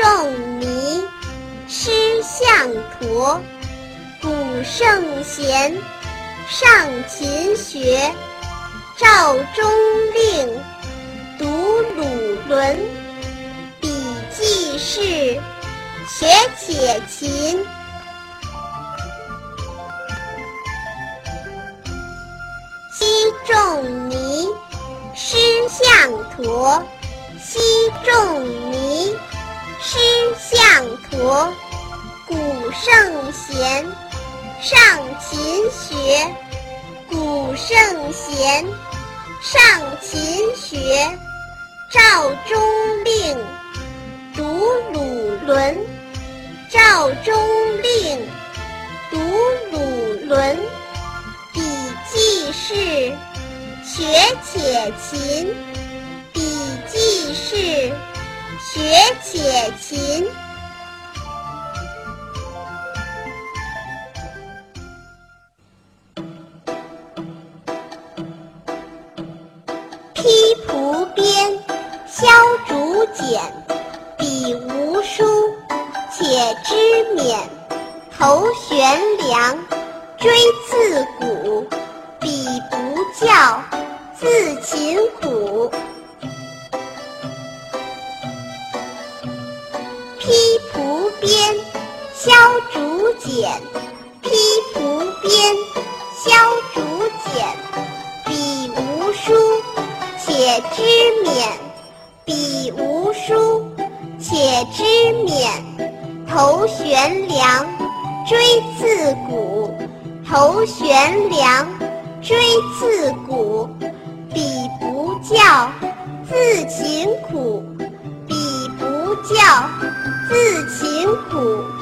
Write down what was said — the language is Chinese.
仲尼诗向陀古圣贤上勤学赵中令读鲁论笔记事学且勤。西仲尼诗向陀西仲尼师向陀。古圣贤，上勤学。古圣贤，上勤学。赵中令，读鲁伦。赵中令，读鲁伦，笔记事，学且勤。笔记事，学且勤。披蒲鞭，削竹简，笔无书，且知勉。头悬梁，锥刺股，彼不教，自勤苦。简，披蒲鞭，削竹简，笔无书。且知勉，笔无书，且知勉。头悬梁，锥刺股，头悬梁，锥刺股，彼不教，自勤苦。彼不教，自勤苦。